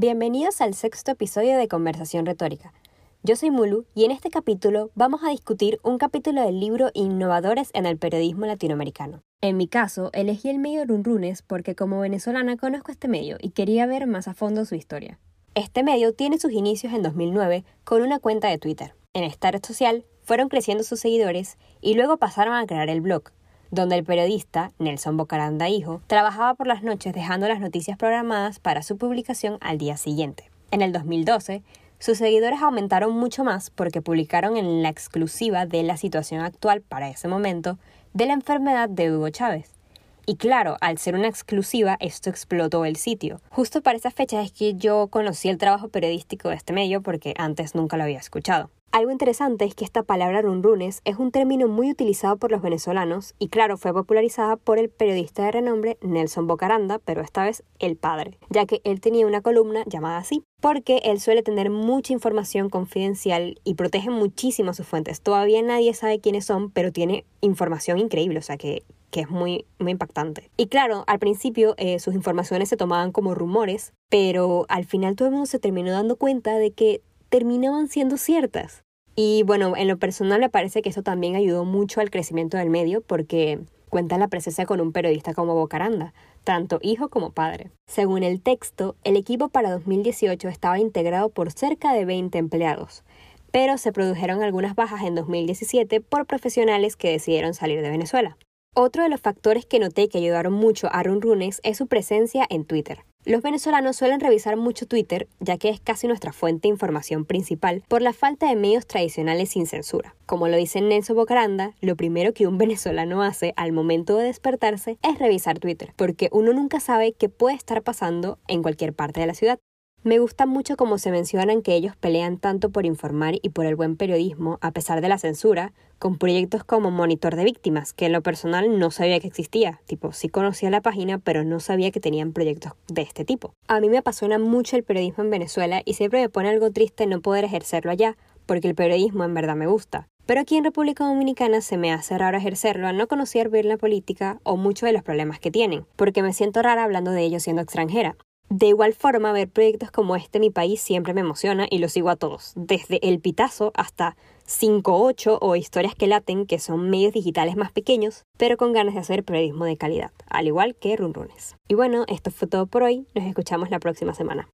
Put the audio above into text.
Bienvenidos al sexto episodio de Conversación Retórica. Yo soy Mulu y en este capítulo vamos a discutir un capítulo del libro Innovadores en el Periodismo Latinoamericano. En mi caso, elegí el medio Runrunes porque como venezolana conozco este medio y quería ver más a fondo su historia. Este medio tiene sus inicios en 2009 con una cuenta de Twitter. En esta red social fueron creciendo sus seguidores y luego pasaron a crear el blog, donde el periodista, Nelson Bocaranda Hijo, trabajaba por las noches dejando las noticias programadas para su publicación al día siguiente. En el 2012, sus seguidores aumentaron mucho más porque publicaron en la exclusiva de la situación actual para ese momento de la enfermedad de Hugo Chávez. Y claro, al ser una exclusiva, esto explotó el sitio. Justo para esa fecha es que yo conocí el trabajo periodístico de este medio porque antes nunca lo había escuchado. Algo interesante es que esta palabra runrunes es un término muy utilizado por los venezolanos y claro, fue popularizada por el periodista de renombre Nelson Bocaranda, pero esta vez el padre, ya que él tenía una columna llamada así, porque él suele tener mucha información confidencial y protege muchísimo sus fuentes. Todavía nadie sabe quiénes son, pero tiene información increíble, o sea que que es muy, muy impactante. Y claro, al principio eh, sus informaciones se tomaban como rumores, pero al final todo el mundo se terminó dando cuenta de que terminaban siendo ciertas. Y bueno, en lo personal me parece que eso también ayudó mucho al crecimiento del medio porque cuenta la presencia con un periodista como Bocaranda, tanto hijo como padre. Según el texto, el equipo para 2018 estaba integrado por cerca de 20 empleados, pero se produjeron algunas bajas en 2017 por profesionales que decidieron salir de Venezuela. Otro de los factores que noté que ayudaron mucho a Runrunes es su presencia en Twitter. Los venezolanos suelen revisar mucho Twitter, ya que es casi nuestra fuente de información principal, por la falta de medios tradicionales sin censura. Como lo dice Nelson Bocaranda, lo primero que un venezolano hace al momento de despertarse es revisar Twitter, porque uno nunca sabe qué puede estar pasando en cualquier parte de la ciudad. Me gusta mucho cómo se mencionan que ellos pelean tanto por informar y por el buen periodismo, a pesar de la censura, con proyectos como Monitor de Víctimas, que en lo personal no sabía que existía. Tipo, sí conocía la página, pero no sabía que tenían proyectos de este tipo. A mí me apasiona mucho el periodismo en Venezuela y siempre me pone algo triste no poder ejercerlo allá, porque el periodismo en verdad me gusta. Pero aquí en República Dominicana se me hace raro ejercerlo al no conocer bien la política o muchos de los problemas que tienen, porque me siento rara hablando de ellos siendo extranjera. De igual forma, ver proyectos como este en mi país siempre me emociona y los sigo a todos, desde El Pitazo hasta 5.8 o Historias que Laten, que son medios digitales más pequeños, pero con ganas de hacer periodismo de calidad, al igual que Runrunes. Y bueno, esto fue todo por hoy, nos escuchamos la próxima semana.